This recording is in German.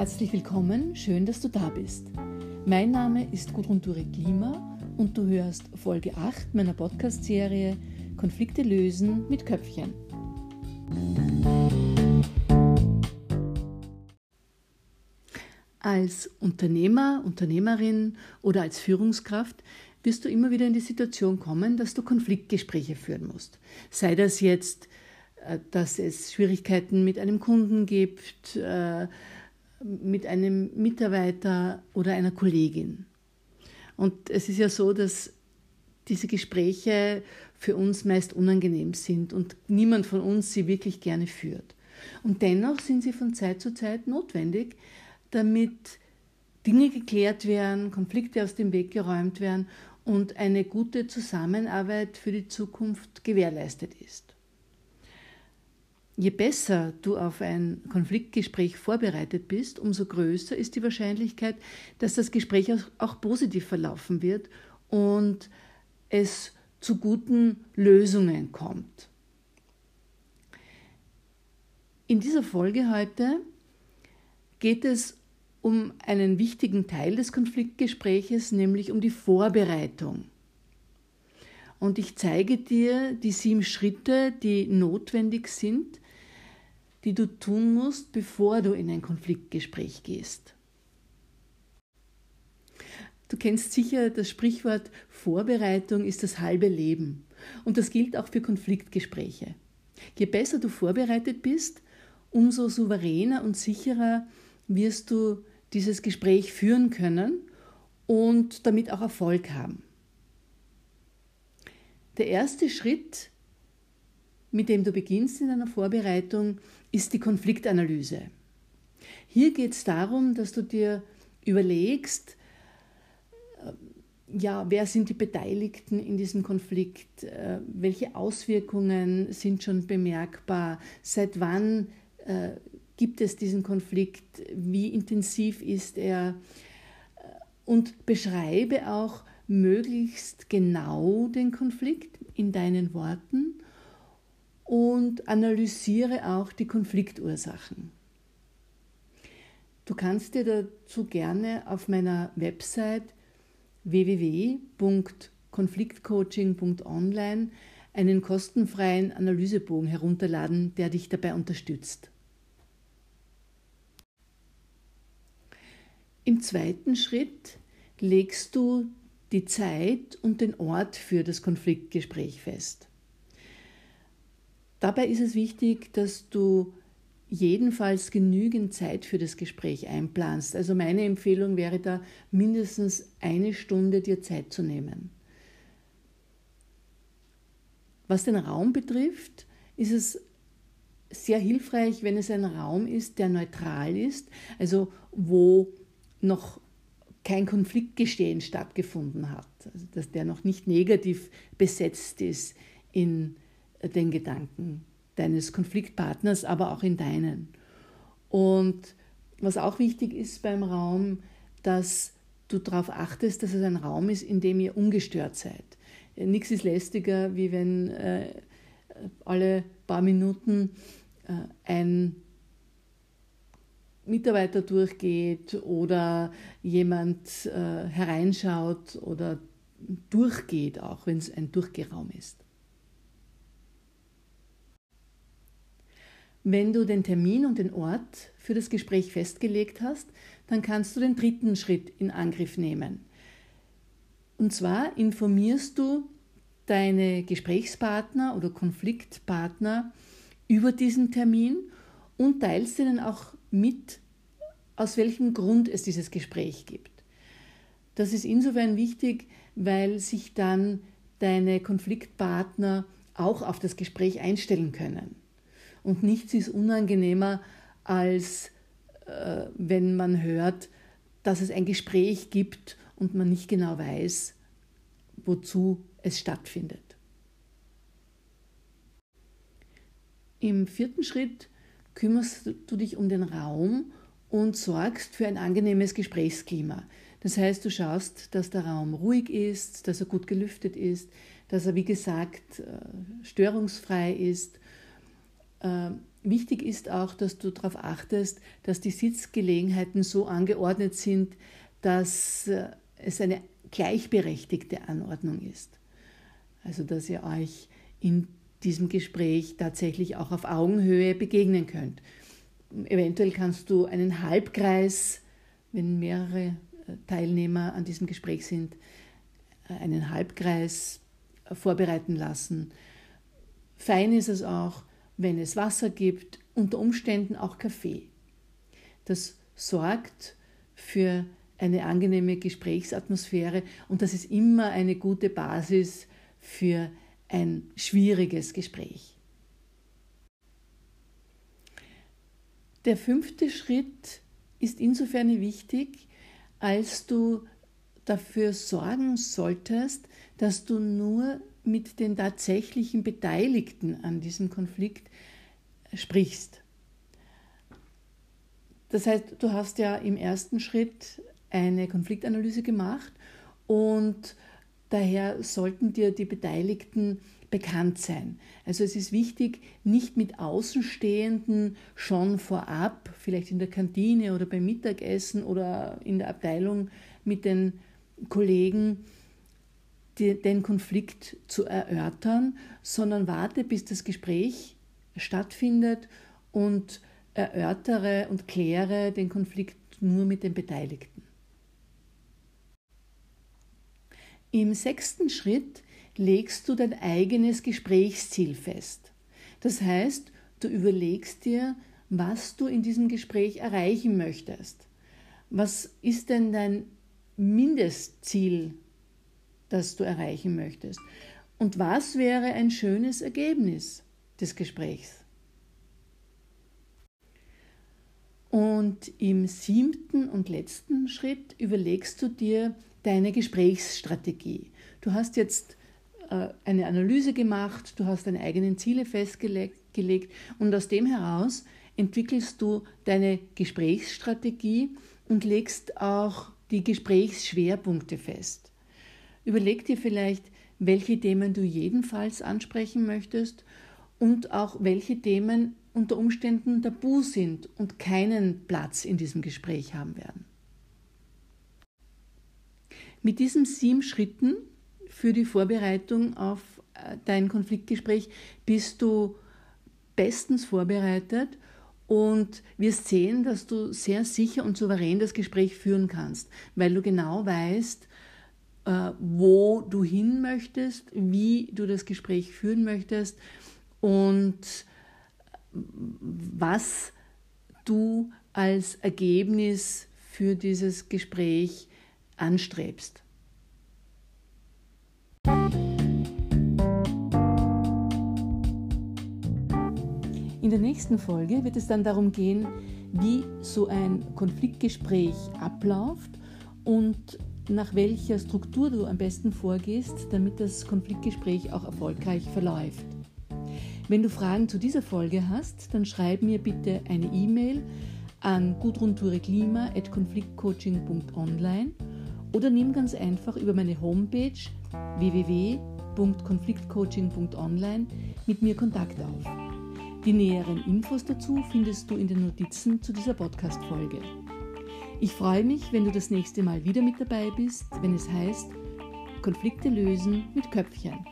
Herzlich willkommen, schön, dass du da bist. Mein Name ist Gudrun Dure-Klima und du hörst Folge 8 meiner Podcast-Serie Konflikte lösen mit Köpfchen. Als Unternehmer, Unternehmerin oder als Führungskraft wirst du immer wieder in die Situation kommen, dass du Konfliktgespräche führen musst. Sei das jetzt, äh, dass es Schwierigkeiten mit einem Kunden gibt, äh, mit einem Mitarbeiter oder einer Kollegin. Und es ist ja so, dass diese Gespräche für uns meist unangenehm sind und niemand von uns sie wirklich gerne führt. Und dennoch sind sie von Zeit zu Zeit notwendig, damit Dinge geklärt werden, Konflikte aus dem Weg geräumt werden und eine gute Zusammenarbeit für die Zukunft gewährleistet ist. Je besser du auf ein Konfliktgespräch vorbereitet bist, umso größer ist die Wahrscheinlichkeit, dass das Gespräch auch positiv verlaufen wird und es zu guten Lösungen kommt. In dieser Folge heute geht es um einen wichtigen Teil des Konfliktgespräches, nämlich um die Vorbereitung. Und ich zeige dir die sieben Schritte, die notwendig sind, die du tun musst, bevor du in ein Konfliktgespräch gehst. Du kennst sicher das Sprichwort Vorbereitung ist das halbe Leben. Und das gilt auch für Konfliktgespräche. Je besser du vorbereitet bist, umso souveräner und sicherer wirst du dieses Gespräch führen können und damit auch Erfolg haben. Der erste Schritt, mit dem du beginnst in deiner Vorbereitung, ist die Konfliktanalyse. Hier geht es darum, dass du dir überlegst, äh, ja, wer sind die Beteiligten in diesem Konflikt? Äh, welche Auswirkungen sind schon bemerkbar? Seit wann äh, gibt es diesen Konflikt? Wie intensiv ist er? Und beschreibe auch möglichst genau den Konflikt in deinen Worten und analysiere auch die Konfliktursachen. Du kannst dir dazu gerne auf meiner Website www.konfliktcoaching.online einen kostenfreien Analysebogen herunterladen, der dich dabei unterstützt. Im zweiten Schritt legst du die Zeit und den Ort für das Konfliktgespräch fest. Dabei ist es wichtig, dass du jedenfalls genügend Zeit für das Gespräch einplanst. Also meine Empfehlung wäre da, mindestens eine Stunde dir Zeit zu nehmen. Was den Raum betrifft, ist es sehr hilfreich, wenn es ein Raum ist, der neutral ist, also wo noch kein Konfliktgestehen stattgefunden hat, also dass der noch nicht negativ besetzt ist in den Gedanken deines Konfliktpartners, aber auch in deinen. Und was auch wichtig ist beim Raum, dass du darauf achtest, dass es ein Raum ist, in dem ihr ungestört seid. Nichts ist lästiger, wie wenn äh, alle paar Minuten äh, ein Mitarbeiter durchgeht oder jemand äh, hereinschaut oder durchgeht, auch wenn es ein Durchgeraum ist. Wenn du den Termin und den Ort für das Gespräch festgelegt hast, dann kannst du den dritten Schritt in Angriff nehmen. Und zwar informierst du deine Gesprächspartner oder Konfliktpartner über diesen Termin und teilst ihnen auch mit, aus welchem Grund es dieses Gespräch gibt. Das ist insofern wichtig, weil sich dann deine Konfliktpartner auch auf das Gespräch einstellen können. Und nichts ist unangenehmer, als äh, wenn man hört, dass es ein Gespräch gibt und man nicht genau weiß, wozu es stattfindet. Im vierten Schritt kümmerst du dich um den Raum und sorgst für ein angenehmes Gesprächsklima. Das heißt, du schaust, dass der Raum ruhig ist, dass er gut gelüftet ist, dass er, wie gesagt, äh, störungsfrei ist wichtig ist auch, dass du darauf achtest, dass die Sitzgelegenheiten so angeordnet sind, dass äh, es eine gleichberechtigte Anordnung ist. Also dass ihr euch in diesem Gespräch tatsächlich auch auf Augenhöhe begegnen könnt. Eventuell kannst du einen Halbkreis, wenn mehrere äh, Teilnehmer an diesem Gespräch sind, einen Halbkreis vorbereiten lassen. Fein ist es auch, wenn es Wasser gibt, unter Umständen auch Kaffee. Das sorgt für eine angenehme Gesprächsatmosphäre und das ist immer eine gute Basis für ein schwieriges Gespräch. Der fünfte Schritt ist insofern wichtig, als du dafür sorgen solltest, dass du nur mit den tatsächlichen Beteiligten an diesem Konflikt sprichst. Das heißt, du hast ja im ersten Schritt eine Konfliktanalyse gemacht und daher sollten dir die Beteiligten bekannt sein. Also es ist wichtig, nicht mit Außenstehenden schon vorab, vielleicht in der Kantine oder beim Mittagessen oder in der Abteilung mit den Kollegen, die, den Konflikt zu erörtern, sondern warte, bis das Gespräch stattfindet und erörtere und kläre den Konflikt nur mit den Beteiligten. Im sechsten Schritt legst du dein eigenes Gesprächsziel fest. Das heißt, du überlegst dir, was du in diesem Gespräch erreichen möchtest. Was ist denn dein Mindestziel, das du erreichen möchtest? Und was wäre ein schönes Ergebnis des Gesprächs? Und im siebten und letzten Schritt überlegst du dir deine Gesprächsstrategie. Du hast jetzt äh, eine Analyse gemacht, du hast deine eigenen Ziele festgelegt und aus dem heraus entwickelst du deine Gesprächsstrategie und legst auch die Gesprächsschwerpunkte fest. Überleg dir vielleicht, welche Themen du jedenfalls ansprechen möchtest und auch welche Themen unter Umständen tabu sind und keinen Platz in diesem Gespräch haben werden. Mit diesen sieben Schritten für die Vorbereitung auf äh, dein Konfliktgespräch bist du bestens vorbereitet und wirst sehen, dass du sehr sicher und souverän das Gespräch führen kannst, weil du genau weißt, wo du hin möchtest, wie du das Gespräch führen möchtest und was du als Ergebnis für dieses Gespräch anstrebst. In der nächsten Folge wird es dann darum gehen, wie so ein Konfliktgespräch abläuft und nach welcher Struktur du am besten vorgehst, damit das Konfliktgespräch auch erfolgreich verläuft. Wenn du Fragen zu dieser Folge hast, dann schreib mir bitte eine E-Mail an gudruntureklima.konfliktcoaching.online oder nimm ganz einfach über meine Homepage www.konfliktcoaching.online mit mir Kontakt auf. Die näheren Infos dazu findest du in den Notizen zu dieser Podcast-Folge. Ich freue mich, wenn du das nächste Mal wieder mit dabei bist, wenn es heißt Konflikte lösen mit Köpfchen.